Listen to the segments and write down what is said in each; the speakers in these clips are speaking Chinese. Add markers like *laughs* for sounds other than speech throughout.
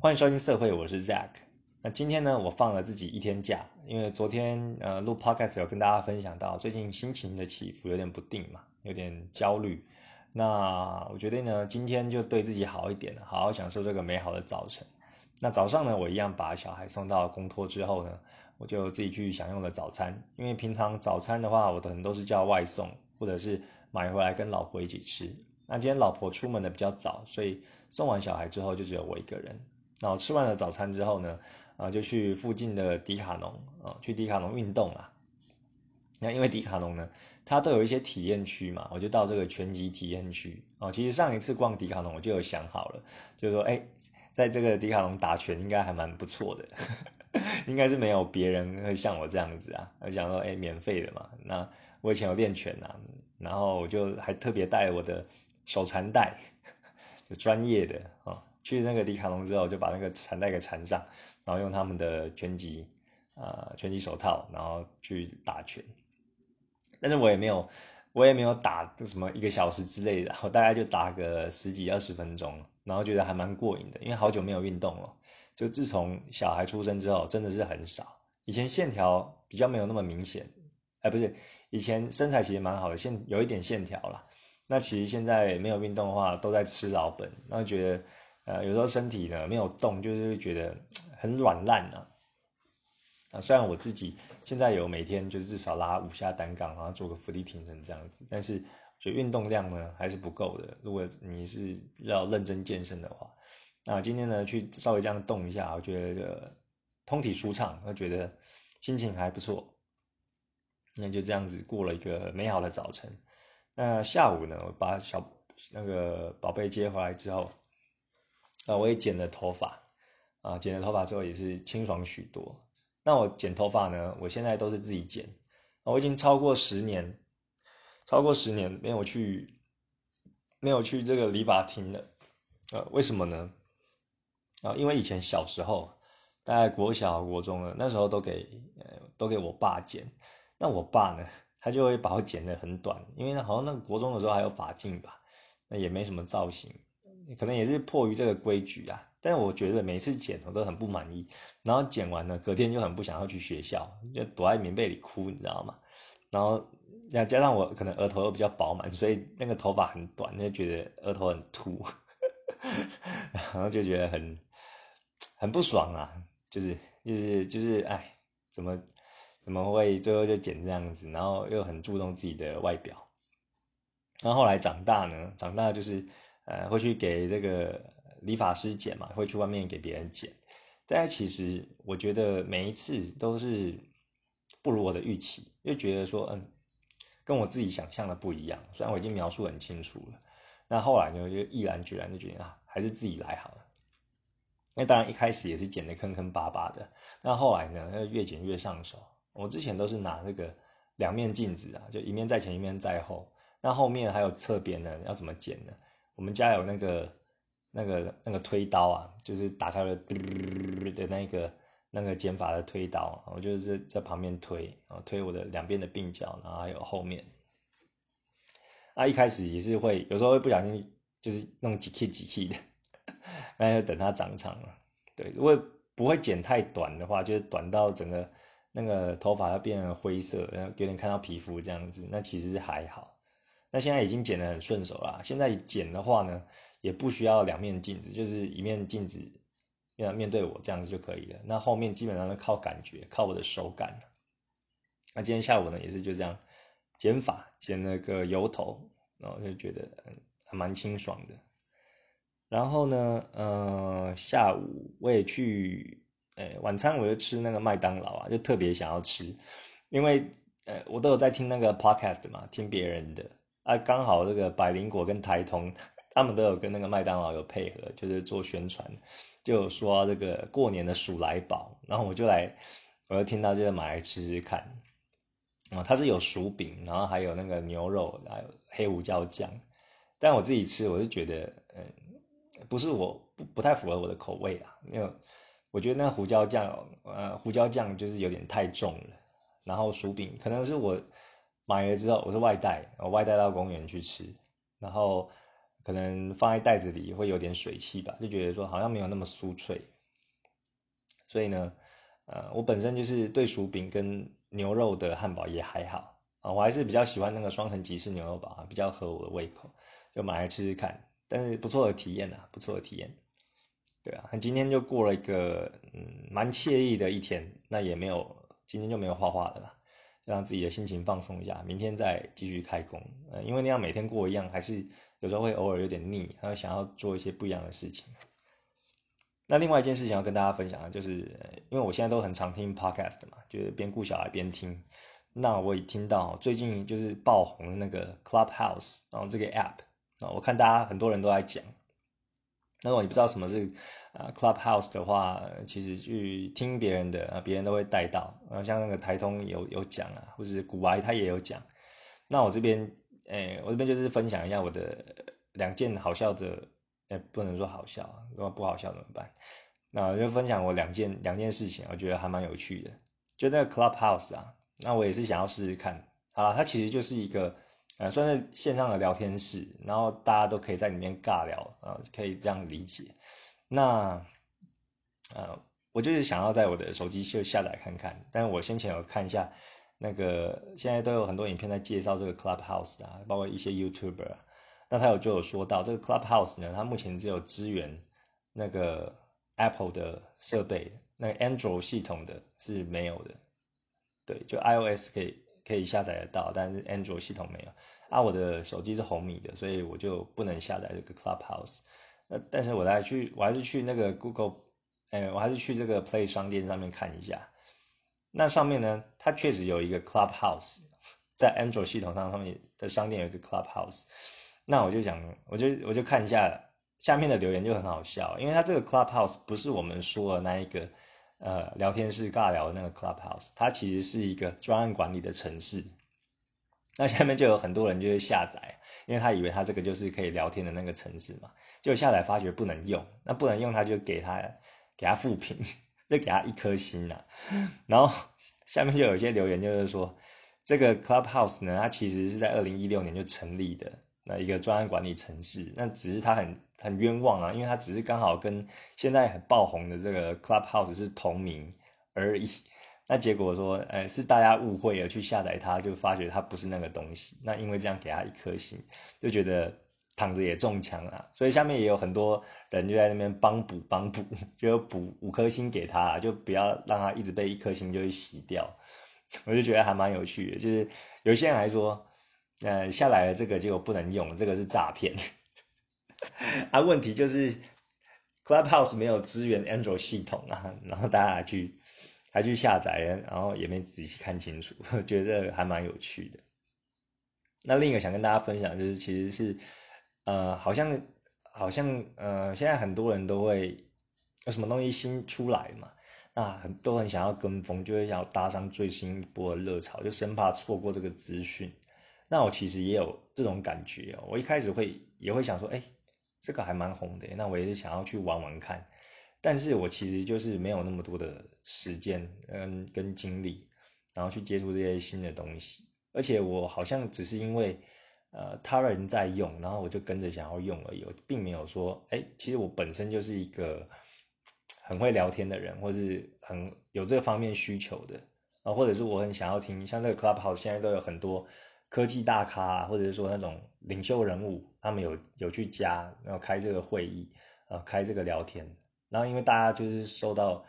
欢迎收听社会，我是 Zack。那今天呢，我放了自己一天假，因为昨天呃录 Podcast 有跟大家分享到，最近心情的起伏有点不定嘛，有点焦虑。那我决定呢，今天就对自己好一点，好好享受这个美好的早晨。那早上呢，我一样把小孩送到公托之后呢，我就自己去享用了早餐。因为平常早餐的话，我可能都是叫外送，或者是买回来跟老婆一起吃。那今天老婆出门的比较早，所以送完小孩之后就只有我一个人。然后吃完了早餐之后呢，啊，就去附近的迪卡侬啊，去迪卡侬运动啦。那因为迪卡侬呢，它都有一些体验区嘛，我就到这个拳击体验区哦。其实上一次逛迪卡侬，我就有想好了，就是说，哎，在这个迪卡侬打拳应该还蛮不错的，*laughs* 应该是没有别人会像我这样子啊。我想说，哎，免费的嘛。那我以前有练拳啊，然后我就还特别带我的手缠带，*laughs* 就专业的啊。去那个迪卡侬之后，就把那个缠带给缠上，然后用他们的拳击，呃，拳击手套，然后去打拳。但是我也没有，我也没有打什么一个小时之类的，我大概就打个十几二十分钟，然后觉得还蛮过瘾的，因为好久没有运动了。就自从小孩出生之后，真的是很少。以前线条比较没有那么明显，哎，不是，以前身材其实蛮好的，线有一点线条了。那其实现在没有运动的话，都在吃老本，然后觉得。呃，有时候身体呢没有动，就是觉得很软烂啊。啊，虽然我自己现在有每天就是至少拉五下单杠，然后做个伏地挺身这样子，但是觉得运动量呢还是不够的。如果你是要认真健身的话，那今天呢去稍微这样动一下，我觉得通体舒畅，我觉得心情还不错。那就这样子过了一个美好的早晨。那下午呢，我把小那个宝贝接回来之后。啊，我也剪了头发，啊，剪了头发之后也是清爽许多。那我剪头发呢，我现在都是自己剪，我已经超过十年，超过十年没有去，没有去这个理发厅了。呃，为什么呢？啊，因为以前小时候，大概国小、国中了，那时候都给，都给我爸剪。那我爸呢，他就会把我剪得很短，因为好像那个国中的时候还有发镜吧，那也没什么造型。可能也是迫于这个规矩啊，但是我觉得每次剪我都很不满意，然后剪完了隔天就很不想要去学校，就躲在棉被里哭，你知道吗？然后再加上我可能额头又比较饱满，所以那个头发很短，就觉得额头很秃，*laughs* 然后就觉得很很不爽啊，就是就是就是哎，怎么怎么会最后就剪这样子，然后又很注重自己的外表，然后后来长大呢，长大就是。呃，会去给这个理发师剪嘛？会去外面给别人剪。但其实我觉得每一次都是不如我的预期，就觉得说，嗯，跟我自己想象的不一样。虽然我已经描述很清楚了，那后来呢，就毅然决然就决定啊，还是自己来好了。那当然一开始也是剪的坑坑巴巴的，那后来呢，越剪越上手。我之前都是拿那个两面镜子啊，就一面在前，一面在后。那后面还有侧边呢，要怎么剪呢？我们家有那个、那个、那个推刀啊，就是打开了的那个、那个剪法的推刀，我就是在旁边推啊，推我的两边的鬓角，然后还有后面。啊，一开始也是会，有时候会不小心就是弄几 K 几 K 的，那就等它长长了。对，如果不会剪太短的话，就是短到整个那个头发要变成灰色，然后有点看到皮肤这样子，那其实是还好。那现在已经剪得很顺手了。现在剪的话呢，也不需要两面镜子，就是一面镜子要面对我这样子就可以了。那后面基本上是靠感觉，靠我的手感。那今天下午呢，也是就这样剪发，剪了个油头，然后就觉得还蛮清爽的。然后呢，呃，下午我也去，呃，晚餐我就吃那个麦当劳啊，就特别想要吃，因为呃，我都有在听那个 podcast 嘛，听别人的。啊，刚好这个百灵果跟台通，他们都有跟那个麦当劳有配合，就是做宣传，就说这个过年的鼠来宝，然后我就来，我就听到就买来吃吃看，啊，它是有薯饼，然后还有那个牛肉，还有黑胡椒酱，但我自己吃，我是觉得，嗯，不是我不不太符合我的口味啊，因为我觉得那胡椒酱，呃，胡椒酱就是有点太重了，然后薯饼可能是我。买了之后，我是外带，我外带到公园去吃，然后可能放在袋子里会有点水汽吧，就觉得说好像没有那么酥脆。所以呢，呃，我本身就是对薯饼跟牛肉的汉堡也还好啊，我还是比较喜欢那个双层吉士牛肉堡啊，比较合我的胃口，就买来吃吃看。但是不错的体验啊，不错的体验。对啊，今天就过了一个嗯蛮惬意的一天，那也没有今天就没有画画的啦，让自己的心情放松一下，明天再继续开工。呃，因为那样每天过一样，还是有时候会偶尔有点腻，然后想要做一些不一样的事情。那另外一件事情要跟大家分享的，就是因为我现在都很常听 podcast 嘛，就是边顾小孩边听。那我也听到最近就是爆红的那个 Clubhouse，然后这个 app 啊，我看大家很多人都在讲。那我也不知道什么是啊 Clubhouse 的话，其实去听别人的啊，别人都会带到。然后像那个台通有有讲啊，或者是古玩他也有讲。那我这边，诶，我这边就是分享一下我的两件好笑的。也不能说好笑，如果不好笑怎么办？那我就分享我两件两件事情，我觉得还蛮有趣的。就那个 Clubhouse 啊，那我也是想要试试看。好了，它其实就是一个呃，算是线上的聊天室，然后大家都可以在里面尬聊啊，可以这样理解。那呃，我就是想要在我的手机就下载看看，但是我先前有看一下那个，现在都有很多影片在介绍这个 Clubhouse 啊，包括一些 YouTuber。那他有就有说到这个 Clubhouse 呢，它目前只有支援那个 Apple 的设备，那个 Android 系统的是没有的。对，就 iOS 可以可以下载得到，但是 Android 系统没有。啊，我的手机是红米的，所以我就不能下载这个 Clubhouse。那但是我还去，我还是去那个 Google，哎，我还是去这个 Play 商店上面看一下。那上面呢，它确实有一个 Clubhouse，在 Android 系统上上面的商店有一个 Clubhouse。那我就想，我就我就看一下下面的留言就很好笑，因为它这个 Clubhouse 不是我们说的那一个呃聊天室尬聊的那个 Clubhouse，它其实是一个专案管理的城市。那下面就有很多人就会下载，因为他以为他这个就是可以聊天的那个城市嘛，就下载发觉不能用，那不能用他就给他给他负评，就给他一颗星呐。然后下面就有一些留言就是说，这个 Clubhouse 呢，它其实是在二零一六年就成立的。那一个专案管理城市，那只是他很很冤枉啊，因为他只是刚好跟现在很爆红的这个 Clubhouse 是同名而已。那结果说，哎，是大家误会了去下载它，就发觉它不是那个东西。那因为这样给他一颗星，就觉得躺着也中枪啊。所以下面也有很多人就在那边帮补帮补，*laughs* 就补五颗星给他，就不要让他一直被一颗星就洗掉。*laughs* 我就觉得还蛮有趣的，就是有些人还说。呃，下来了这个结果不能用，这个是诈骗。*laughs* 啊，问题就是 Clubhouse 没有支援 Android 系统啊，然后大家还去还去下载，然后也没仔细看清楚，*laughs* 觉得还蛮有趣的。那另一个想跟大家分享就是，其实是呃，好像好像呃，现在很多人都会有什么东西新出来嘛，那很都很想要跟风，就会想要搭上最新一波的热潮，就生怕错过这个资讯。那我其实也有这种感觉，我一开始会也会想说，哎，这个还蛮红的，那我也是想要去玩玩看，但是我其实就是没有那么多的时间，跟，跟精力，然后去接触这些新的东西，而且我好像只是因为，呃，他人在用，然后我就跟着想要用而已，并没有说，哎，其实我本身就是一个很会聊天的人，或是很有这方面需求的，啊，或者是我很想要听，像这个 Clubhouse 现在都有很多。科技大咖，或者是说那种领袖人物，他们有有去加，然后开这个会议，呃，开这个聊天，然后因为大家就是受到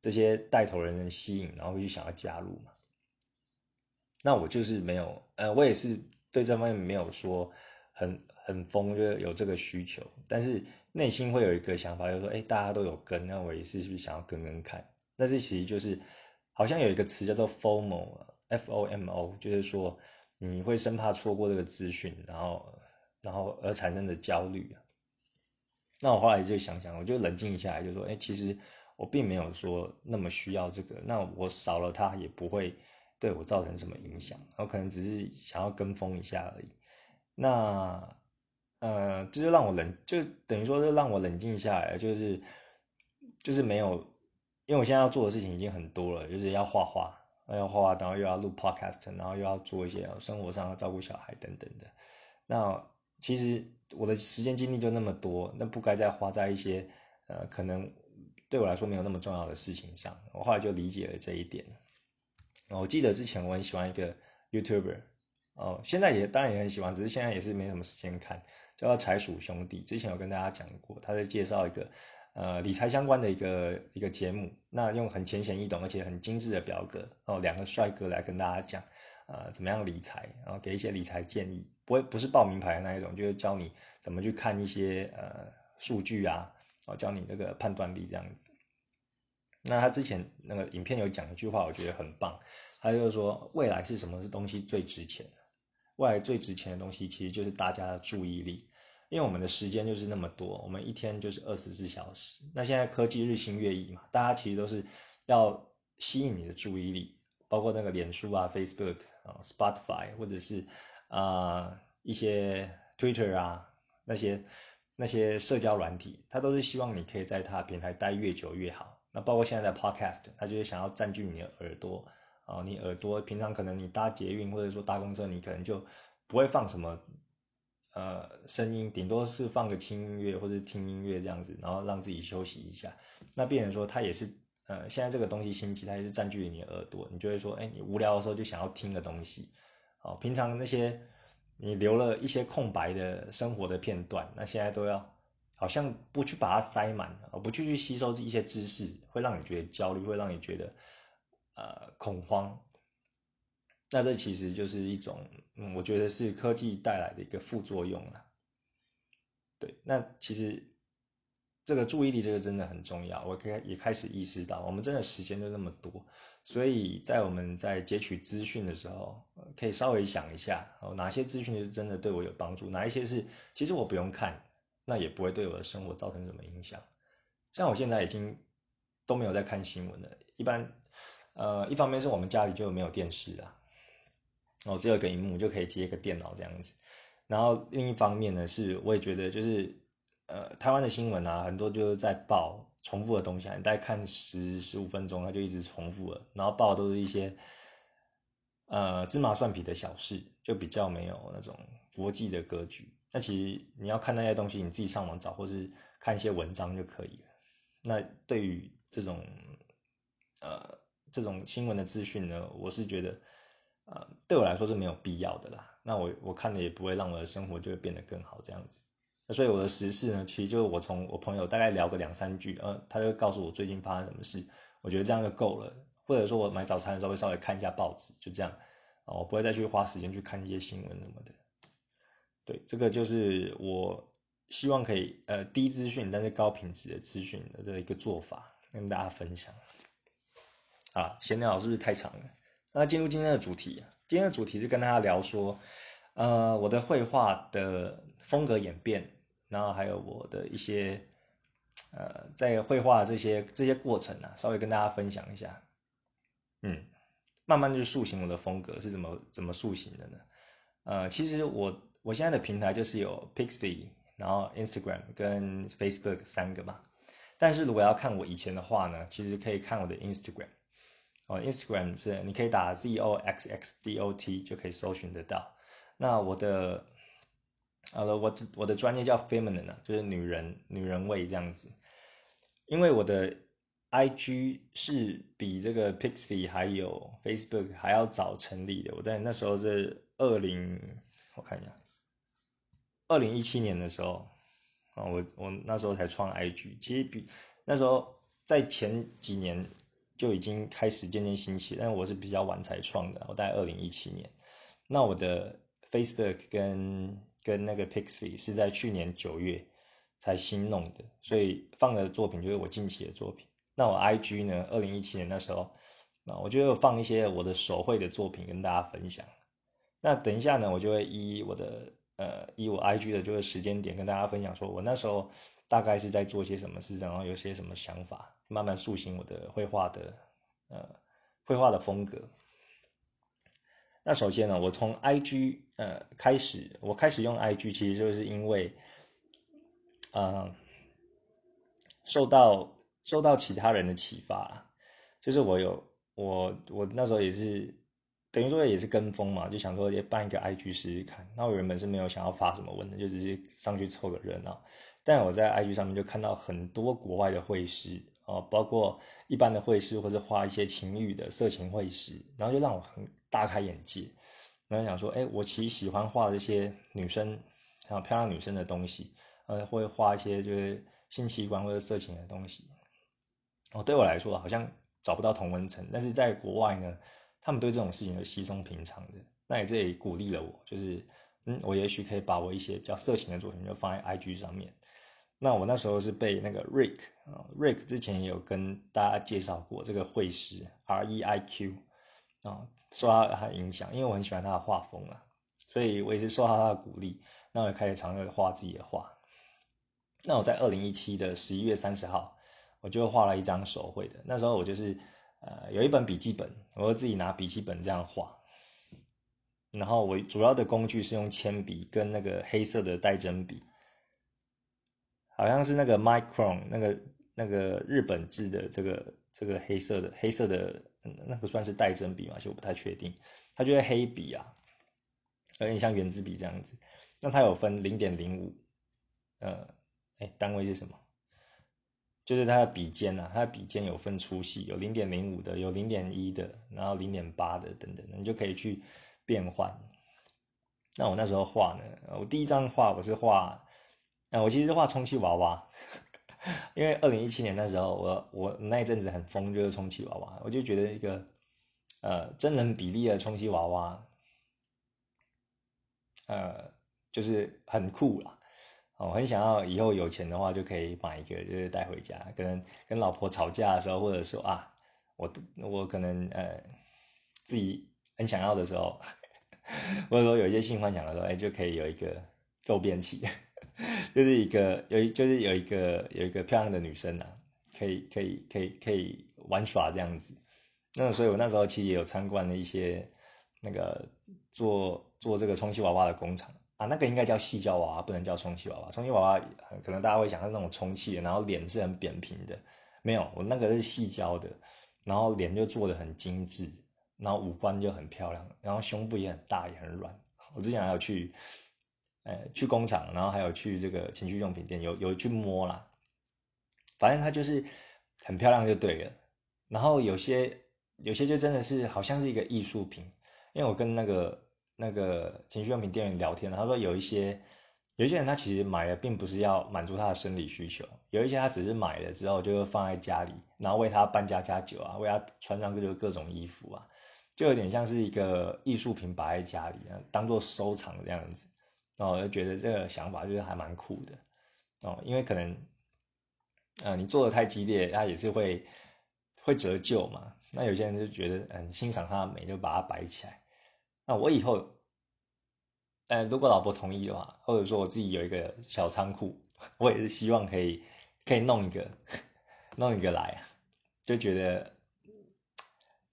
这些带头人的吸引，然后会去想要加入嘛。那我就是没有，呃，我也是对这方面没有说很很疯，就是有这个需求，但是内心会有一个想法，就是说，哎，大家都有跟，那我也是是不是想要跟跟看？但是其实就是好像有一个词叫做 FOMO，F O M O，就是说。你会生怕错过这个资讯，然后，然后而产生的焦虑那我后来就想想，我就冷静下来，就说，哎，其实我并没有说那么需要这个，那我少了它也不会对我造成什么影响，我可能只是想要跟风一下而已。那，呃，这就让我冷，就等于说是让我冷静下来，就是，就是没有，因为我现在要做的事情已经很多了，就是要画画。要画，然后又要录 podcast，然后又要做一些生活上要照顾小孩等等的。那其实我的时间精力就那么多，那不该再花在一些呃可能对我来说没有那么重要的事情上。我后来就理解了这一点。我记得之前我很喜欢一个 YouTuber，哦，现在也当然也很喜欢，只是现在也是没什么时间看，叫财鼠兄弟。之前有跟大家讲过，他在介绍一个呃理财相关的一个一个节目，那用很浅显易懂而且很精致的表格，哦，两个帅哥来跟大家讲。呃，怎么样理财？然后给一些理财建议，不会不是报名牌的那一种，就是教你怎么去看一些呃数据啊，哦，教你那个判断力这样子。那他之前那个影片有讲一句话，我觉得很棒，他就是说未来是什么是东西最值钱？未来最值钱的东西其实就是大家的注意力，因为我们的时间就是那么多，我们一天就是二十四小时。那现在科技日新月异嘛，大家其实都是要吸引你的注意力，包括那个脸书啊、Facebook。啊，Spotify 或者是啊一些 Twitter 啊那些那些社交软体，它都是希望你可以在它平台待越久越好。那包括现在的 Podcast，它就是想要占据你的耳朵啊，你耳朵平常可能你搭捷运或者说搭公车，你可能就不会放什么呃声音，顶多是放个轻音乐或者听音乐这样子，然后让自己休息一下。那变成说它也是。呃，现在这个东西兴起，它也是占据了你的耳朵，你就会说，哎，你无聊的时候就想要听个东西，哦，平常那些你留了一些空白的生活的片段，那现在都要好像不去把它塞满，不去去吸收一些知识，会让你觉得焦虑，会让你觉得呃恐慌。那这其实就是一种，嗯，我觉得是科技带来的一个副作用了。对，那其实。这个注意力，这个真的很重要。我可以也开始意识到，我们真的时间就那么多，所以在我们在截取资讯的时候，可以稍微想一下，哦，哪些资讯是真的对我有帮助，哪一些是其实我不用看，那也不会对我的生活造成什么影响。像我现在已经都没有在看新闻了，一般，呃，一方面是我们家里就没有电视啊，哦，只有个荧幕就可以接一个电脑这样子，然后另一方面呢，是我也觉得就是。呃，台湾的新闻啊，很多就是在报重复的东西，你大概看十十五分钟，它就一直重复了，然后报都是一些呃芝麻蒜皮的小事，就比较没有那种国际的格局。那其实你要看那些东西，你自己上网找，或是看一些文章就可以了。那对于这种呃这种新闻的资讯呢，我是觉得呃对我来说是没有必要的啦。那我我看的也不会让我的生活就会变得更好这样子。所以我的时事呢，其实就是我从我朋友大概聊个两三句，呃，他就告诉我最近发生什么事，我觉得这样就够了。或者说我买早餐的时候会稍微看一下报纸，就这样，啊，我不会再去花时间去看一些新闻什么的。对，这个就是我希望可以呃低资讯但是高品质的资讯的这一个做法，跟大家分享。啊，闲聊是不是太长了？那进入今天的主题，今天的主题是跟大家聊说，呃，我的绘画的风格演变。然后还有我的一些，呃，在绘画这些这些过程啊，稍微跟大家分享一下。嗯，慢慢就塑形我的风格是怎么怎么塑形的呢？呃，其实我我现在的平台就是有 Pixby，然后 Instagram 跟 Facebook 三个嘛。但是如果要看我以前的话呢，其实可以看我的 Instagram。哦，Instagram 是你可以打 Z O X X D O T 就可以搜寻得到。那我的。好了，我我的专业叫 feminine 啊，就是女人女人味这样子。因为我的 IG 是比这个 Pixie 还有 Facebook 还要早成立的。我在那时候是二零，我看一下，二零一七年的时候啊，我我那时候才创 IG。其实比那时候在前几年就已经开始渐渐兴起，但我是比较晚才创的。我大概二零一七年，那我的 Facebook 跟跟那个 Pixie 是在去年九月才新弄的，所以放的作品就是我近期的作品。那我 IG 呢？二零一七年那时候，那我就放一些我的手绘的作品跟大家分享。那等一下呢，我就会以我的呃以我 IG 的就是时间点跟大家分享，说我那时候大概是在做些什么事，然后有些什么想法，慢慢塑形我的绘画的呃绘画的风格。那首先呢，我从 I G 呃开始，我开始用 I G 其实就是因为，呃，受到受到其他人的启发，就是我有我我那时候也是等于说也是跟风嘛，就想说也办一个 IG 试试看。那我原本是没有想要发什么文的，就只是上去凑个热闹。但我在 IG 上面就看到很多国外的绘师哦，包括一般的绘师，或者画一些情欲的色情绘师，然后就让我很大开眼界。然后想说，哎，我其实喜欢画这些女生，然后漂亮女生的东西，呃，会画一些就是性器官或者色情的东西。哦，对我来说好像找不到同温层，但是在国外呢，他们对这种事情是稀松平常的。那也这也鼓励了我，就是嗯，我也许可以把我一些比较色情的作品就放在 IG 上面。那我那时候是被那个 Rick 啊，Rick 之前也有跟大家介绍过这个绘师 R E I Q 啊。受到他的影响，因为我很喜欢他的画风啊，所以我也是受到他的鼓励，那我也开始尝试画自己的画。那我在二零一七的十一月三十号，我就画了一张手绘的。那时候我就是呃有一本笔记本，我就自己拿笔记本这样画。然后我主要的工具是用铅笔跟那个黑色的带针笔，好像是那个 Micron 那个那个日本制的这个这个黑色的黑色的。那个算是带针笔嘛？其实我不太确定。它就是黑笔啊，有点像圆珠笔这样子。那它有分零点零五，呃，哎，单位是什么？就是它的笔尖啊，它的笔尖有分粗细，有零点零五的，有零点一的，然后零点八的等等，你就可以去变换。那我那时候画呢，我第一张画我是画，啊，我其实画充气娃娃。*laughs* 因为二零一七年那时候，我我那一阵子很疯，就是充气娃娃，我就觉得一个呃真人比例的充气娃娃，呃就是很酷啦。我很想要以后有钱的话就可以买一个，就是带回家，跟跟老婆吵架的时候，或者说啊，我我可能呃自己很想要的时候，*laughs* 或者说有一些性幻想的时候，哎，就可以有一个够便器。*laughs* 就是一个有就是有一个有一个漂亮的女生啊，可以可以可以可以玩耍这样子。那所以我那时候其实也有参观了一些那个做做这个充气娃娃的工厂啊，那个应该叫细胶娃娃，不能叫充气娃娃。充气娃娃可能大家会想到那种充气的，然后脸是很扁平的，没有，我那个是细胶的，然后脸就做的很精致，然后五官就很漂亮，然后胸部也很大也很软。我之前还有去。呃，去工厂，然后还有去这个情趣用品店，有有去摸啦，反正它就是很漂亮就对了。然后有些有些就真的是好像是一个艺术品，因为我跟那个那个情趣用品店员聊天，他说有一些有一些人他其实买了并不是要满足他的生理需求，有一些他只是买了之后就放在家里，然后为他搬家加酒啊，为他穿上就各种衣服啊，就有点像是一个艺术品摆在家里，当做收藏这样子。哦，就觉得这个想法就是还蛮酷的哦，因为可能，呃，你做的太激烈，它也是会会折旧嘛。那有些人就觉得，嗯，欣赏它的美，就把它摆起来。那我以后，呃，如果老婆同意的话，或者说我自己有一个小仓库，我也是希望可以可以弄一个弄一个来，就觉得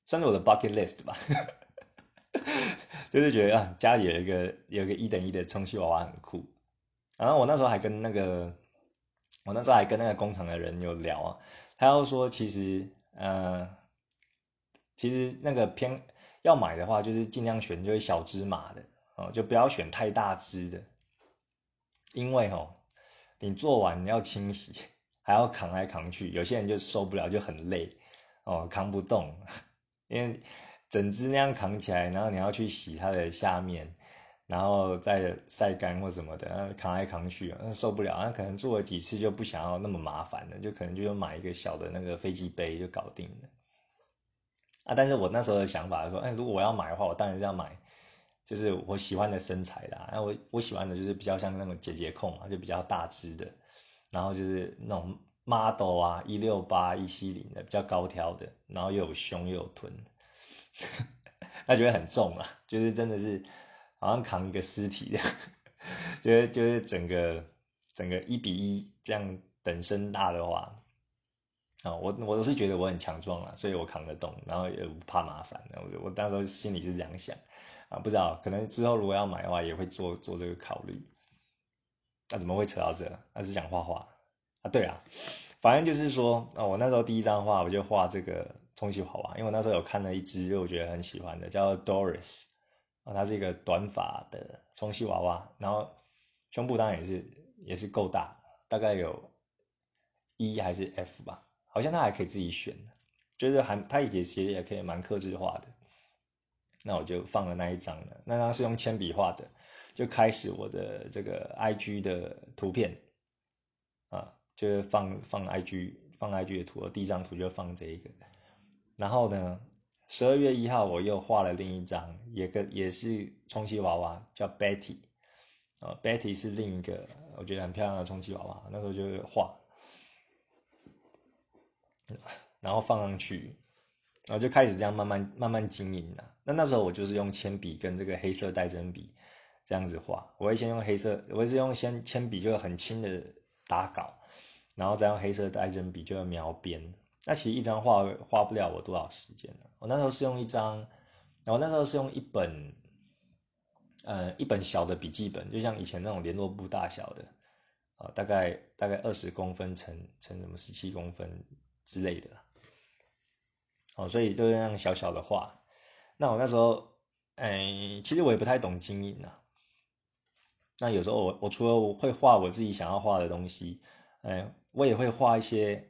算是我的 bucket list 吧。就是觉得啊，家里有一个有一个一等一的充气娃娃很酷。然后我那时候还跟那个，我那时候还跟那个工厂的人有聊啊，他要说其实呃，其实那个偏要买的话，就是尽量选就是小芝麻的哦，就不要选太大只的，因为哦，你做完你要清洗，还要扛来扛去，有些人就受不了，就很累哦，扛不动，*laughs* 因为。整只那样扛起来，然后你要去洗它的下面，然后再晒干或什么的，扛来扛去，那受不了。那可能做了几次就不想要那么麻烦了，就可能就买一个小的那个飞机杯就搞定了。啊，但是我那时候的想法说，哎，如果我要买的话，我当然是要买，就是我喜欢的身材的。然后我我喜欢的就是比较像那种姐姐控嘛，就比较大只的，然后就是那种 model 啊，一六八、一七零的，比较高挑的，然后又有胸又有臀。他觉得很重啊，就是真的是好像扛一个尸体的，觉得就是整个整个一比一这样等身大的话，啊，我我是觉得我很强壮啊，所以我扛得动，然后也不怕麻烦。我我当时心里是这样想啊，不知道可能之后如果要买的话，也会做做这个考虑。那怎么会扯到这？那是讲画画啊？对啊，反正就是说啊，我那时候第一张画我就画这个。充气娃娃，因为我那时候有看了一只，我觉得很喜欢的，叫 Doris 啊，它是一个短发的充气娃娃，然后胸部当然也是也是够大，大概有 E 还是 F 吧，好像它还可以自己选，就是还它也其实也可以蛮克制化的。那我就放了那一张了，那张是用铅笔画的，就开始我的这个 IG 的图片啊，就是放放 IG 放 IG 的图，第一张图就放这一个。然后呢，十二月一号我又画了另一张，也跟也是充气娃娃，叫 Betty 呃，Betty 是另一个我觉得很漂亮的充气娃娃，那时候就画，然后放上去。然后就开始这样慢慢慢慢经营了。那那时候我就是用铅笔跟这个黑色带针笔这样子画。我会先用黑色，我是用先铅笔就很轻的打稿，然后再用黑色带针笔就要描边。那其实一张画花不了我多少时间？我那时候是用一张，然后那时候是用一本，呃，一本小的笔记本，就像以前那种联络簿大小的，啊，大概大概二十公分乘乘什么十七公分之类的。哦，所以就是那样小小的画。那我那时候，哎，其实我也不太懂经营啊。那有时候我我除了我会画我自己想要画的东西，哎，我也会画一些。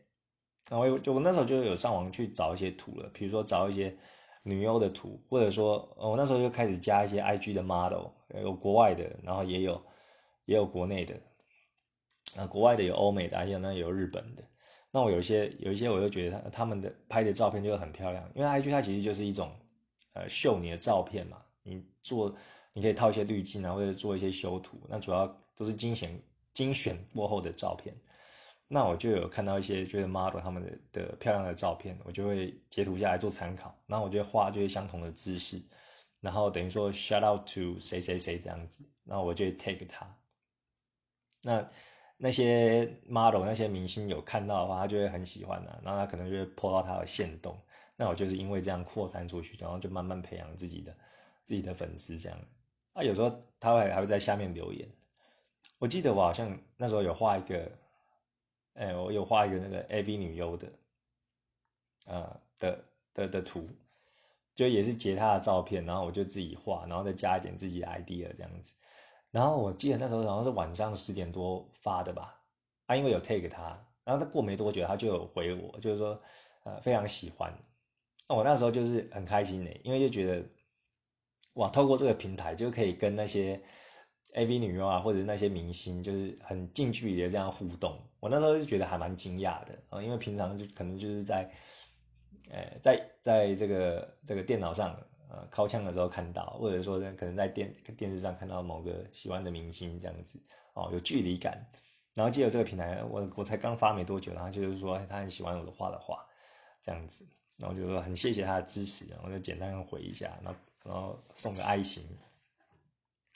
然后就我那时候就有上网去找一些图了，比如说找一些女优的图，或者说我那时候就开始加一些 IG 的 model，有国外的，然后也有也有国内的。啊，国外的有欧美的，还有那有日本的。那我有一些有一些，我就觉得他他们的拍的照片就很漂亮，因为 IG 它其实就是一种，呃，秀你的照片嘛。你做你可以套一些滤镜啊，或者做一些修图，那主要都是精选精选过后的照片。那我就有看到一些觉得 model 他们的的漂亮的照片，我就会截图下来做参考。然后我就画就是相同的姿势，然后等于说 shout out to 谁谁谁这样子，然后我就 take 他。那。那些 model 那些明星有看到的话，他就会很喜欢的，然后他可能就会破到他的线动。那我就是因为这样扩散出去，然后就慢慢培养自己的自己的粉丝这样。啊，有时候他会还会在下面留言。我记得我好像那时候有画一个，哎，我有画一个那个 AV 女优的，呃的的的图，就也是截她的照片，然后我就自己画，然后再加一点自己的 idea 这样子。然后我记得那时候好像是晚上十点多发的吧，啊，因为有 take 他，然后他过没多久他就有回我，就是说，呃，非常喜欢。那我那时候就是很开心的，因为就觉得，哇，透过这个平台就可以跟那些 AV 女优啊，或者是那些明星，就是很近距离的这样互动。我那时候就觉得还蛮惊讶的啊，因为平常就可能就是在，呃，在在这个这个电脑上。呃，靠枪的时候看到，或者说可能在电电视上看到某个喜欢的明星这样子，哦，有距离感。然后借由这个平台，我我才刚发没多久，然后就是说他很喜欢我的画的画，这样子，然后就说很谢谢他的支持，然后就简单回一下，然后然后送个爱心，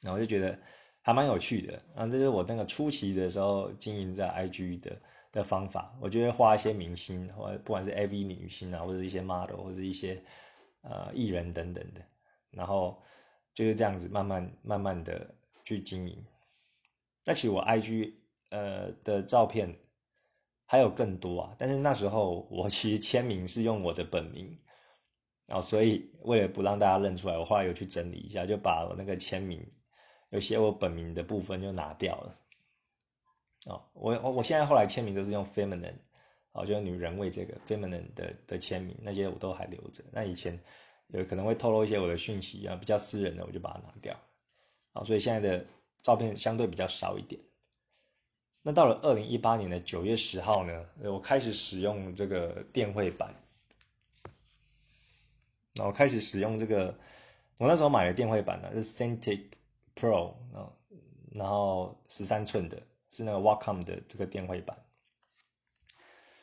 然后就觉得还蛮有趣的。啊这是我那个初期的时候经营在 IG 的的方法，我觉得画一些明星，或不管是 AV 女星啊，或者一些 model，或者一些。呃，艺人等等的，然后就是这样子慢慢慢慢的去经营。那其实我 IG 呃的照片还有更多啊，但是那时候我其实签名是用我的本名，然后所以为了不让大家认出来，我后来有去整理一下，就把我那个签名有写我本名的部分就拿掉了。哦，我我我现在后来签名都是用 feminine。哦，就是女人味这个 feminine 的的签名，那些我都还留着。那以前有可能会透露一些我的讯息啊，比较私人的，我就把它拿掉。啊，所以现在的照片相对比较少一点。那到了二零一八年的九月十号呢，我开始使用这个电绘版。那我开始使用这个，我那时候买的电绘版呢是 Cintiq Pro 啊，然后十三寸的，是那个 Wacom 的这个电绘板。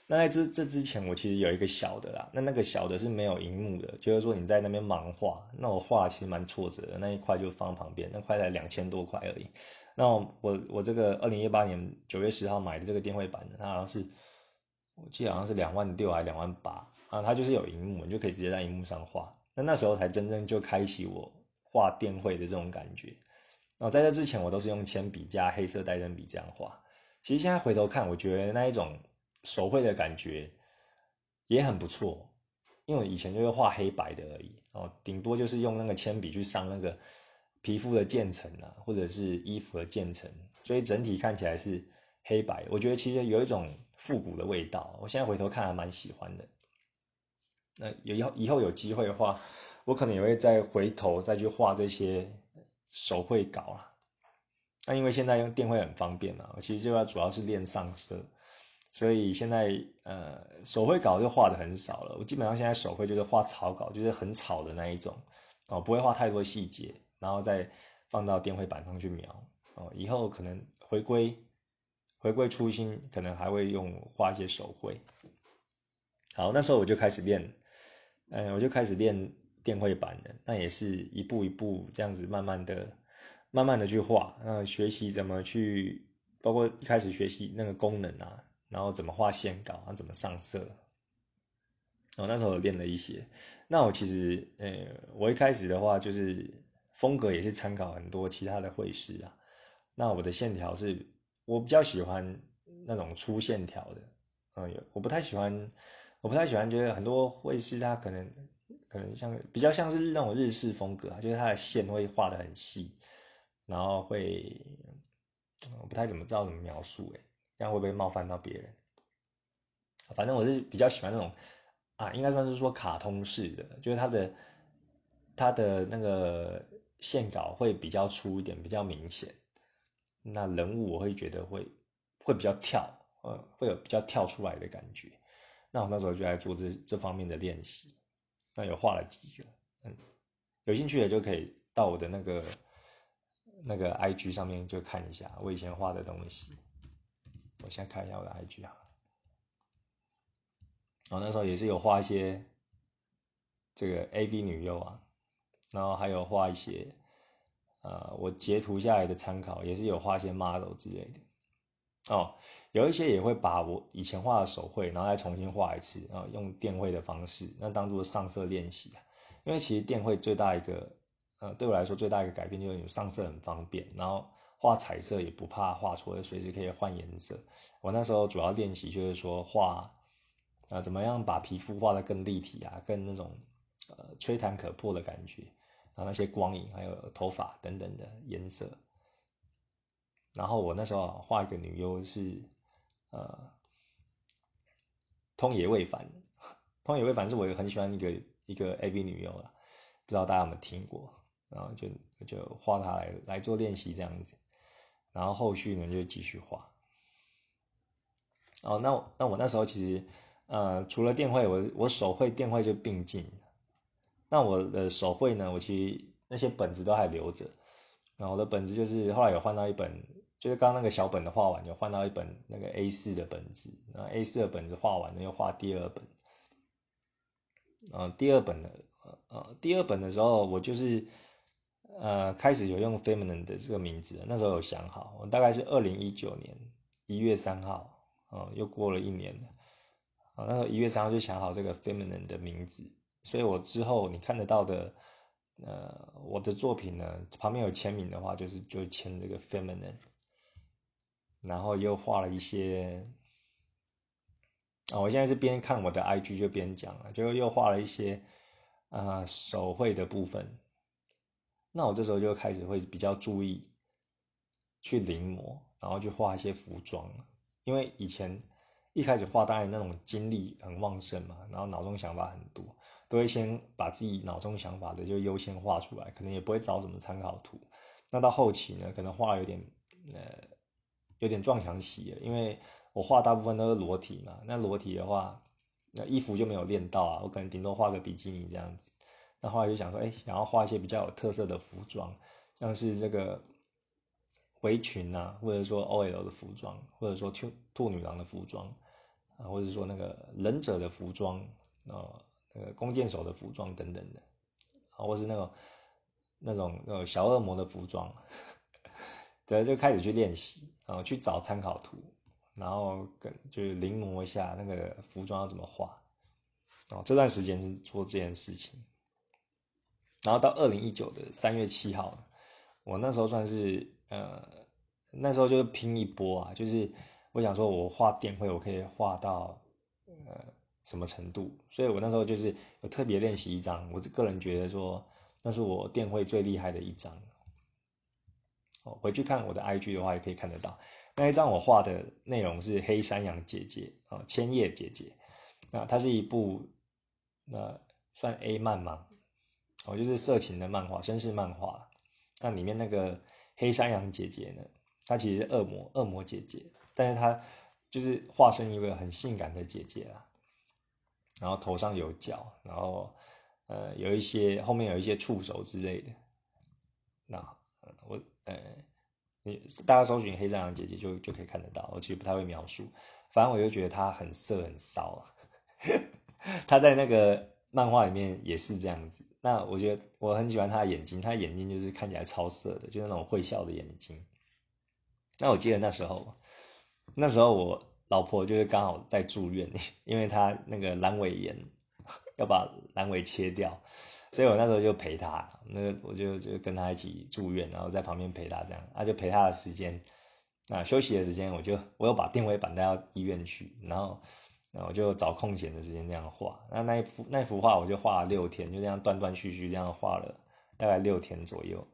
那在这这之前，我其实有一个小的啦。那那个小的是没有荧幕的，就是说你在那边盲画，那我画其实蛮挫折的。那一块就放旁边，那块才两千多块而已。那我我这个二零一八年九月十号买的这个电绘板的，它好像是我记得好像是两万六还两万八啊。它就是有荧幕，你就可以直接在荧幕上画。那那时候才真正就开启我画电绘的这种感觉。哦在这之前，我都是用铅笔加黑色带针笔这样画。其实现在回头看，我觉得那一种。手绘的感觉也很不错，因为我以前就是画黑白的而已哦，顶多就是用那个铅笔去上那个皮肤的渐层啊，或者是衣服的渐层，所以整体看起来是黑白。我觉得其实有一种复古的味道，我现在回头看还蛮喜欢的。那以后以后有机会的话，我可能也会再回头再去画这些手绘稿啊。那因为现在用电绘很方便嘛，其实就要主要是练上色，所以现在呃手绘稿就画的很少了。我基本上现在手绘就是画草稿，就是很草的那一种哦，不会画太多细节，然后再放到电绘板上去描哦。以后可能回归回归初心，可能还会用画一些手绘。好，那时候我就开始练，嗯，我就开始练电绘版的，那也是一步一步这样子慢慢的。慢慢的去画，那学习怎么去，包括一开始学习那个功能啊，然后怎么画线稿啊，怎么上色，哦，那时候练了一些。那我其实，呃，我一开始的话就是风格也是参考很多其他的绘师啊。那我的线条是，我比较喜欢那种粗线条的，嗯，我不太喜欢，我不太喜欢，觉得很多绘师他可能可能像比较像是那种日式风格啊，就是它的线会画的很细。然后会，我不太怎么知道怎么描述哎，这样会不会冒犯到别人？反正我是比较喜欢那种啊，应该算是说卡通式的，就是它的它的那个线稿会比较粗一点，比较明显。那人物我会觉得会会比较跳，呃，会有比较跳出来的感觉。那我那时候就在做这这方面的练习，那有画了几个，嗯，有兴趣的就可以到我的那个。那个 I G 上面就看一下我以前画的东西，我先看一下我的 I G 啊。我那时候也是有画一些这个 A V 女优啊，然后还有画一些呃我截图下来的参考，也是有画一些 model 之类的。哦，有一些也会把我以前画的手绘，然后再重新画一次，然后用电绘的方式，那当做上色练习。因为其实电绘最大一个。呃，对我来说最大一个改变就是你上色很方便，然后画彩色也不怕画错，随时可以换颜色。我那时候主要练习就是说画，啊，怎么样把皮肤画得更立体啊，更那种呃吹弹可破的感觉，然后那些光影还有头发等等的颜色。然后我那时候画一个女优是呃通野未凡，通野未凡是我也很喜欢一个一个 AV 女优了，不知道大家有没有听过。然后就就画它来来做练习这样子，然后后续呢就继续画。哦，那那我那时候其实呃除了电绘，我我手绘电绘就并进。那我的手绘呢，我其实那些本子都还留着。然后我的本子就是后来有换到一本，就是刚刚那个小本的画完，就换到一本那个 A 四的本子。然后 A 四的本子画完了，又画第二本。嗯，第二本的呃呃第二本的时候，我就是。呃，开始有用 feminine 的这个名字，那时候有想好，我大概是二零一九年一月三号，哦，又过了一年了，啊，那时候一月三号就想好这个 feminine 的名字，所以我之后你看得到的，呃，我的作品呢，旁边有签名的话，就是就签这个 feminine，然后又画了一些，啊，我现在是边看我的 IG 就边讲了，就又画了一些，啊，手绘的部分。那我这时候就开始会比较注意去临摹，然后去画一些服装，因为以前一开始画，当然那种精力很旺盛嘛，然后脑中想法很多，都会先把自己脑中想法的就优先画出来，可能也不会找什么参考图。那到后期呢，可能画有点呃有点撞墙期了，因为我画大部分都是裸体嘛，那裸体的话，那衣服就没有练到啊，我可能顶多画个比基尼这样子。那后来就想说，哎，想要画一些比较有特色的服装，像是这个围裙呐，或者说 OL 的服装，或者说兔兔女郎的服装，啊，或者说那个忍者的服装，啊，那个弓箭手的服装等等的，啊，或是那种那种呃小恶魔的服装，对，就开始去练习，然后去找参考图，然后跟就是临摹一下那个服装要怎么画，哦，这段时间是做这件事情。然后到二零一九的三月七号，我那时候算是呃，那时候就是拼一波啊，就是我想说我画电绘，我可以画到呃什么程度，所以我那时候就是有特别练习一张，我个人觉得说那是我电绘最厉害的一张。回去看我的 IG 的话也可以看得到，那一张我画的内容是黑山羊姐姐啊，千叶姐姐，那它是一部那算 A 漫吗？哦，就是色情的漫画，绅士漫画。那里面那个黑山羊姐姐呢，她其实是恶魔，恶魔姐姐，但是她就是化身一个很性感的姐姐啦。然后头上有角，然后呃有一些后面有一些触手之类的。那我呃，你大家搜寻黑山羊姐姐就就可以看得到。我其实不太会描述，反正我就觉得她很色很骚。*laughs* 她在那个漫画里面也是这样子。那我觉得我很喜欢她的眼睛，她的眼睛就是看起来超色的，就是那种会笑的眼睛。那我记得那时候，那时候我。老婆就是刚好在住院，*laughs* 因为她那个阑尾炎，*laughs* 要把阑尾切掉，所以我那时候就陪他，那个我就就跟他一起住院，然后在旁边陪他这样，啊就陪他的时间，啊休息的时间，我就我又把定位板带到医院去，然后，然后我就找空闲的时间这样画，那那一幅那幅画我就画了六天，就这样断断续续这样画了大概六天左右，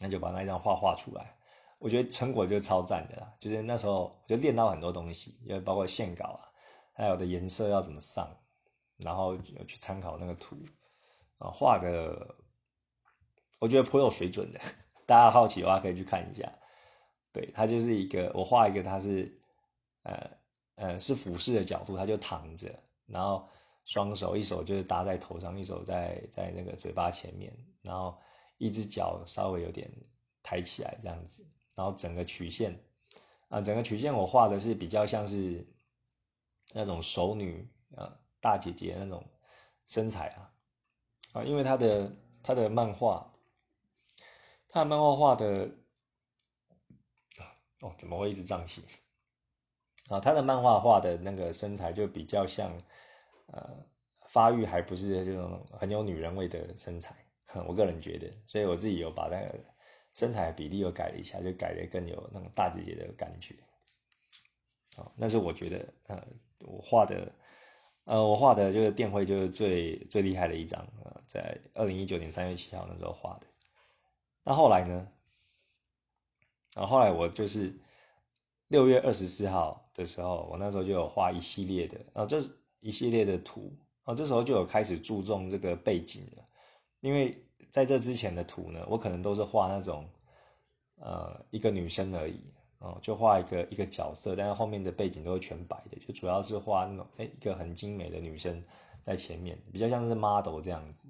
那就把那张画画出来。我觉得成果就超赞的啦，就是那时候就练到很多东西，因为包括线稿啊，还有的颜色要怎么上，然后有去参考那个图啊，画的我觉得颇有水准的。大家好奇的话可以去看一下。对，它就是一个我画一个，它是呃呃是俯视的角度，它就躺着，然后双手一手就是搭在头上，一手在在那个嘴巴前面，然后一只脚稍微有点抬起来这样子。然后整个曲线啊，整个曲线我画的是比较像是那种熟女啊，大姐姐那种身材啊啊，因为他的他的漫画，他的漫画画的哦，怎么会一直胀气啊？他的漫画画的那个身材就比较像呃，发育还不是这种很有女人味的身材，我个人觉得，所以我自己有把那个。身材比例又改了一下，就改的更有那种大姐姐的感觉。哦，那是我觉得，呃，我画的，呃，我画的就是电绘就是最最厉害的一张啊，在二零一九年三月七号那时候画的。那后来呢？然后后来我就是六月二十四号的时候，我那时候就有画一系列的，啊，这一系列的图，啊，这时候就有开始注重这个背景了，因为。在这之前的图呢，我可能都是画那种，呃，一个女生而已，哦，就画一个一个角色，但是后面的背景都是全白的，就主要是画那种，哎，一个很精美的女生在前面，比较像是 model 这样子。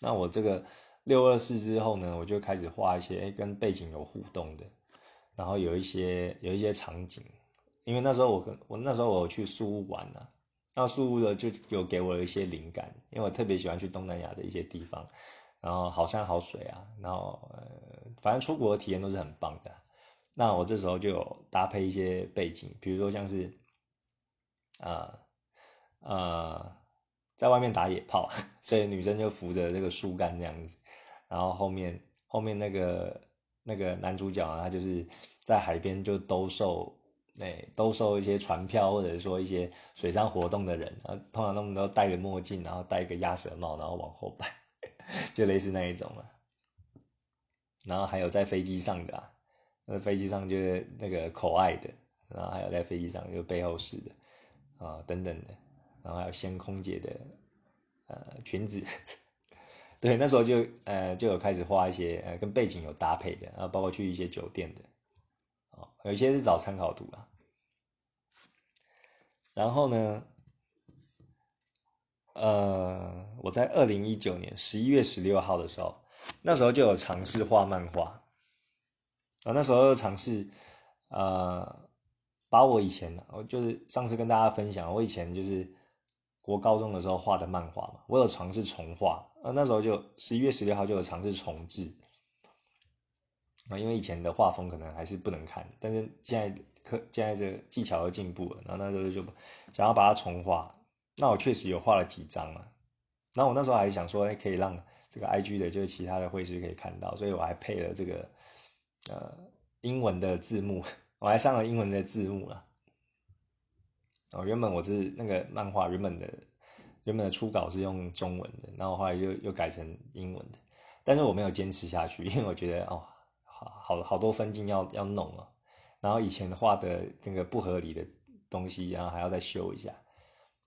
那我这个六二四之后呢，我就开始画一些，哎，跟背景有互动的，然后有一些有一些场景，因为那时候我跟我那时候我去苏屋玩呢。那苏屋的就有给我一些灵感，因为我特别喜欢去东南亚的一些地方，然后好山好水啊，然后呃，反正出国的体验都是很棒的。那我这时候就有搭配一些背景，比如说像是，呃呃，在外面打野炮，*laughs* 所以女生就扶着这个树干这样子，然后后面后面那个那个男主角啊，他就是在海边就兜售。哎，兜售一些船票，或者说一些水上活动的人啊，通常他们都戴着墨镜，然后戴一个鸭舌帽，然后往后摆，*laughs* 就类似那一种了。然后还有在飞机上的啊，那飞机上就是那个口爱的，然后还有在飞机上就背后式的啊等等的，然后还有掀空姐的呃裙子，*laughs* 对，那时候就呃就有开始画一些呃跟背景有搭配的，然后包括去一些酒店的。有一些是找参考图啊，然后呢，呃，我在二零一九年十一月十六号的时候，那时候就有尝试画漫画，啊，那时候尝试，呃，把我以前，我就是上次跟大家分享，我以前就是国高中的时候画的漫画嘛，我有尝试重画，啊，那时候就十一月十六号就有尝试重置。啊，因为以前的画风可能还是不能看，但是现在可现在这个技巧又进步了，然后那时候就想要把它重画。那我确实有画了几张啊，然后我那时候还想说，哎，可以让这个 I G 的，就是其他的绘师可以看到，所以我还配了这个呃英文的字幕，*laughs* 我还上了英文的字幕了。哦，原本我是那个漫画原本的原本的初稿是用中文的，然后后来又又改成英文的，但是我没有坚持下去，*laughs* 因为我觉得哦，好好好多分镜要要弄哦，然后以前画的那个不合理的东西，然后还要再修一下，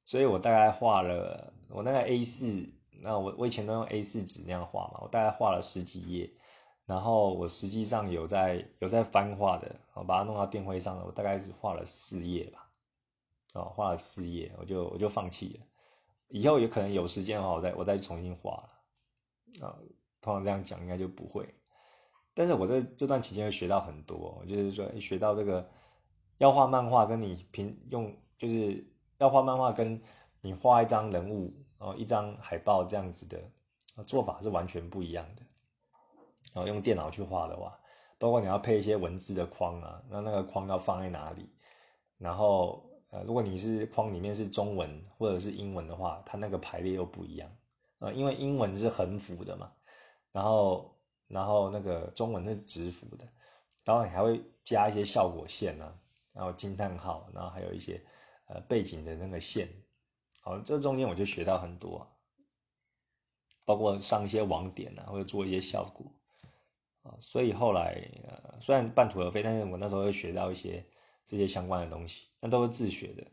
所以我大概画了我那个 A 四，那我我以前都用 A 四纸那样画嘛，我大概画了十几页。然后我实际上有在有在翻画的，我把它弄到电绘上了，我大概是画了四页吧，哦，画了四页，我就我就放弃了。以后有可能有时间的话，我再我再重新画了。啊，通常这样讲应该就不会。但是我在这段期间学到很多，就是说学到这个要画漫画，跟你平用就是要画漫画，跟你画一张人物哦一张海报这样子的做法是完全不一样的。然后用电脑去画的话，包括你要配一些文字的框啊，那那个框要放在哪里？然后呃，如果你是框里面是中文或者是英文的话，它那个排列又不一样呃，因为英文是横幅的嘛，然后然后那个中文是直幅的，然后你还会加一些效果线啊，然后惊叹号，然后还有一些呃背景的那个线，好，这中间我就学到很多，包括上一些网点啊，或者做一些效果。啊，所以后来呃，虽然半途而废，但是我那时候会学到一些这些相关的东西，那都是自学的。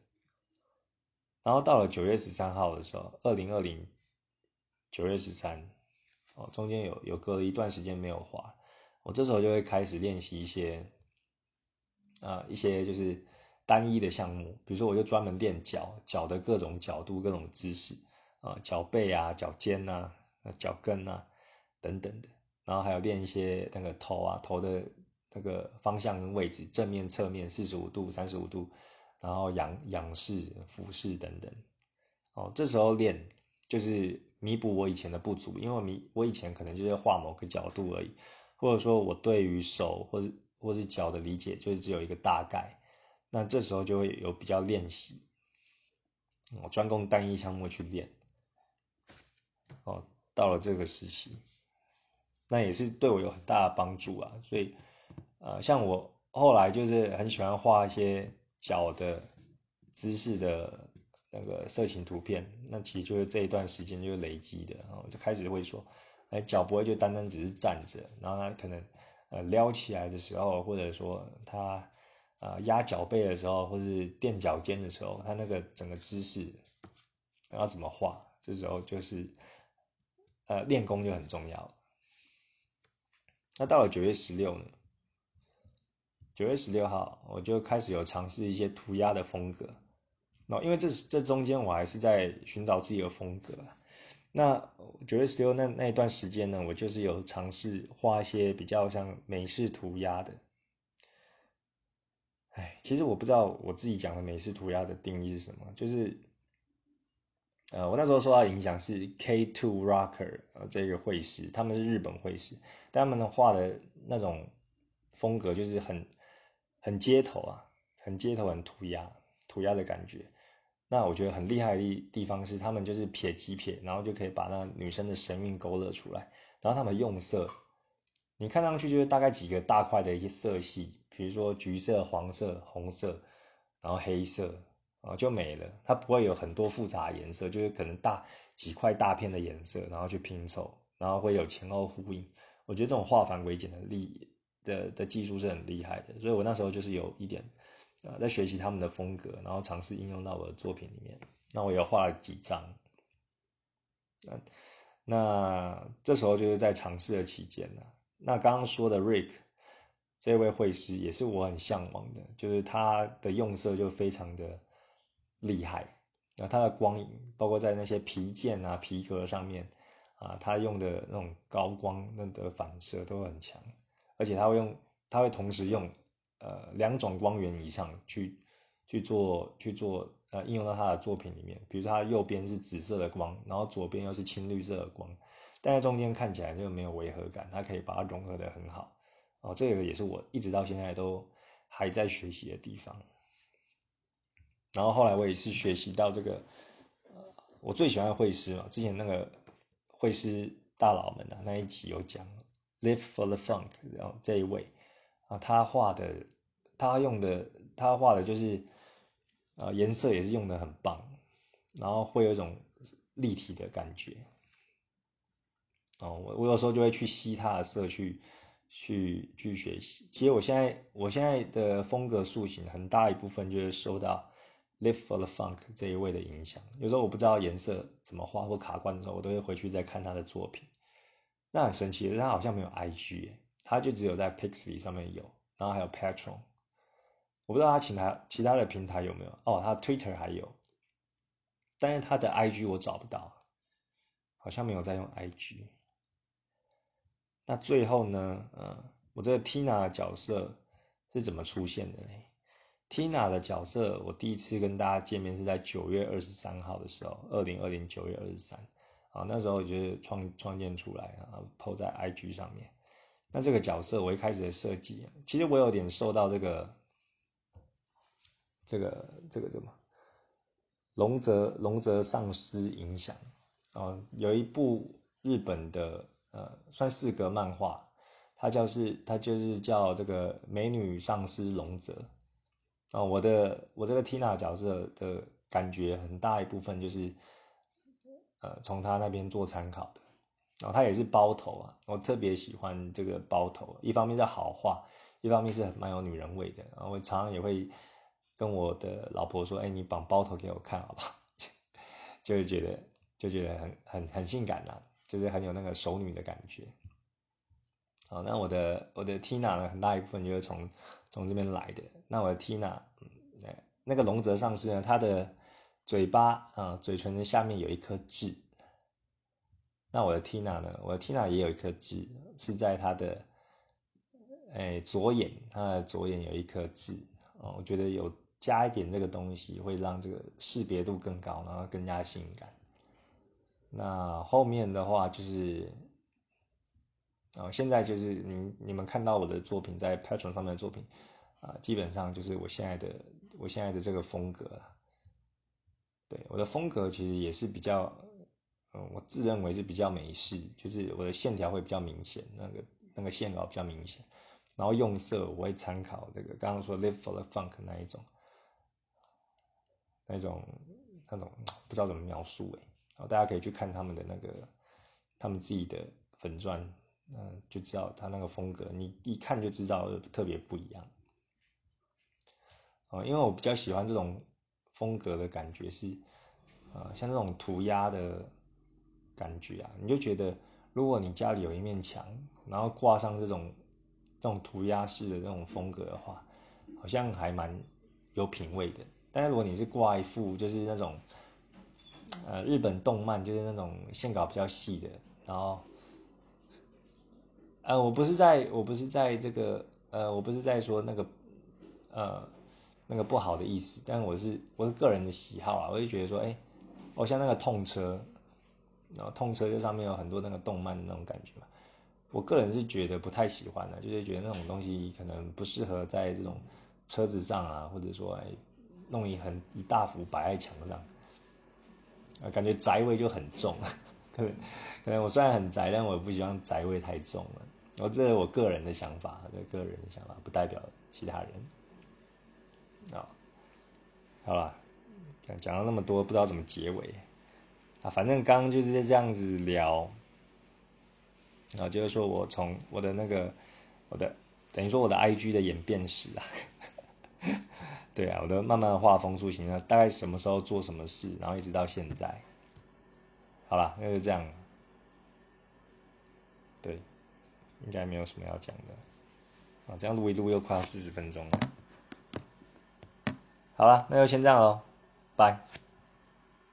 然后到了九月十三号的时候，二零二零九月十三，哦，中间有有隔了一段时间没有滑，我这时候就会开始练习一些，啊，一些就是单一的项目，比如说我就专门练脚脚的各种角度、各种姿势，啊，脚背啊、脚尖呐、脚跟啊等等的。然后还有练一些那个头啊，头的那个方向跟位置，正面、侧面、四十五度、三十五度，然后仰仰视、俯视等等。哦，这时候练就是弥补我以前的不足，因为弥我以前可能就是画某个角度而已，或者说我对于手或者或是脚的理解就是只有一个大概，那这时候就会有比较练习，我专攻单一项目去练。哦，到了这个时期。那也是对我有很大的帮助啊，所以，呃，像我后来就是很喜欢画一些脚的姿势的那个色情图片，那其实就是这一段时间就累积的，然后就开始会说，哎，脚不会就单单只是站着，然后他可能呃撩起来的时候，或者说他啊压脚背的时候，或是垫脚尖的时候，他那个整个姿势要怎么画，这时候就是呃练功就很重要。那到了九月十六呢？九月十六号，我就开始有尝试一些涂鸦的风格。那因为这这中间我还是在寻找自己的风格。那九月十六那那一段时间呢，我就是有尝试画一些比较像美式涂鸦的。哎，其实我不知道我自己讲的美式涂鸦的定义是什么，就是。呃，我那时候受到影响是 K Two Rocker 呃这个绘师，他们是日本绘师，但他们的画的那种风格就是很很街头啊，很街头，很涂鸦，涂鸦的感觉。那我觉得很厉害的地地方是，他们就是撇几撇，然后就可以把那女生的神韵勾勒出来。然后他们用色，你看上去就是大概几个大块的一些色系，比如说橘色、黄色、红色，然后黑色。啊，就没了。它不会有很多复杂颜色，就是可能大几块大片的颜色，然后去拼凑，然后会有前后呼应。我觉得这种化繁为简的力的的技术是很厉害的，所以我那时候就是有一点啊，在学习他们的风格，然后尝试应用到我的作品里面。那我也画了几张。嗯，那这时候就是在尝试的期间呢。那刚刚说的 Rick 这位绘师也是我很向往的，就是他的用色就非常的。厉害，那它的光影，包括在那些皮件啊、皮革上面啊，它用的那种高光那的反射都很强，而且它会用，它会同时用呃两种光源以上去去做去做呃应用到他的作品里面，比如说它右边是紫色的光，然后左边又是青绿色的光，但在中间看起来就没有违和感，它可以把它融合的很好。哦，这个也是我一直到现在都还在学习的地方。然后后来我也是学习到这个，呃，我最喜欢绘师嘛，之前那个绘师大佬们啊，那一集有讲，Live for the Funk，然后这一位啊，他画的，他用的，他画的就是，呃，颜色也是用的很棒，然后会有一种立体的感觉。哦，我我有时候就会去吸他的色去去去学习。其实我现在我现在的风格塑形很大一部分就是受到 Live for the Funk 这一位的影响。有时候我不知道颜色怎么画或卡关的时候，我都会回去再看他的作品。那很神奇的，他好像没有 IG，他就只有在 Pixby 上面有，然后还有 Patron。我不知道他其他其他的平台有没有哦，他 Twitter 还有，但是他的 IG 我找不到，好像没有在用 IG。那最后呢？嗯，我这个 Tina 的角色是怎么出现的呢？Tina 的角色，我第一次跟大家见面是在九月二十三号的时候，二零二零九月二十三啊，那时候我就是创创建出来啊，PO 在 IG 上面。那这个角色我一开始的设计，其实我有点受到这个这个这个什么龙泽龙泽丧尸影响啊，有一部日本的。呃，算四格漫画，它就是它就是叫这个美女丧尸龙泽啊。我的我这个 Tina 角色的感觉很大一部分就是呃从他那边做参考的。然后他也是包头啊，我特别喜欢这个包头，一方面是好画，一方面是蛮有女人味的。然后我常常也会跟我的老婆说：“哎，你绑包头给我看好不好？” *laughs* 就是觉得就觉得很很很性感呐。就是很有那个熟女的感觉，好，那我的我的 Tina 呢，很大一部分就是从从这边来的。那我的 Tina，那那个龙泽上司呢，他的嘴巴啊，嘴唇的下面有一颗痣。那我的 Tina 呢，我的 Tina 也有一颗痣，是在他的哎左眼，他的左眼有一颗痣。哦，我觉得有加一点这个东西，会让这个识别度更高，然后更加性感。那后面的话就是，啊，现在就是你你们看到我的作品在 Patron 上面的作品，啊，基本上就是我现在的我现在的这个风格了。对，我的风格其实也是比较，嗯，我自认为是比较美式，就是我的线条会比较明显，那个那个线稿比较明显，然后用色我会参考这个刚刚说 Live for the Funk 那一种，那种那种不知道怎么描述哎。好，大家可以去看他们的那个，他们自己的粉钻，嗯，就知道他那个风格，你一看就知道特别不一样。啊，因为我比较喜欢这种风格的感觉是，啊，像这种涂鸦的感觉啊，你就觉得如果你家里有一面墙，然后挂上这种这种涂鸦式的这种风格的话，好像还蛮有品味的。但是如果你是挂一副就是那种。呃，日本动漫就是那种线稿比较细的，然后，呃，我不是在，我不是在这个，呃，我不是在说那个，呃，那个不好的意思，但我是我是个人的喜好啊，我就觉得说，哎，我像那个痛车，然后痛车就上面有很多那个动漫的那种感觉嘛，我个人是觉得不太喜欢的，就是觉得那种东西可能不适合在这种车子上啊，或者说哎，弄一很一大幅摆在墙上。啊，感觉宅味就很重，*laughs* 可能可能我虽然很宅，但我不希望宅味太重了。我这是我个人的想法，这个人的想法不代表其他人。啊，好了，讲讲了那么多，不知道怎么结尾啊。反正刚刚就是这样子聊，然啊，就是说我从我的那个我的等于说我的 I G 的演变史啊。*laughs* 对啊，我的慢慢的画风塑形啊，大概什么时候做什么事，然后一直到现在，好了，那就这样。对，应该没有什么要讲的。啊，这样录一录又快要四十分钟了。好了，那就先这样喽，拜。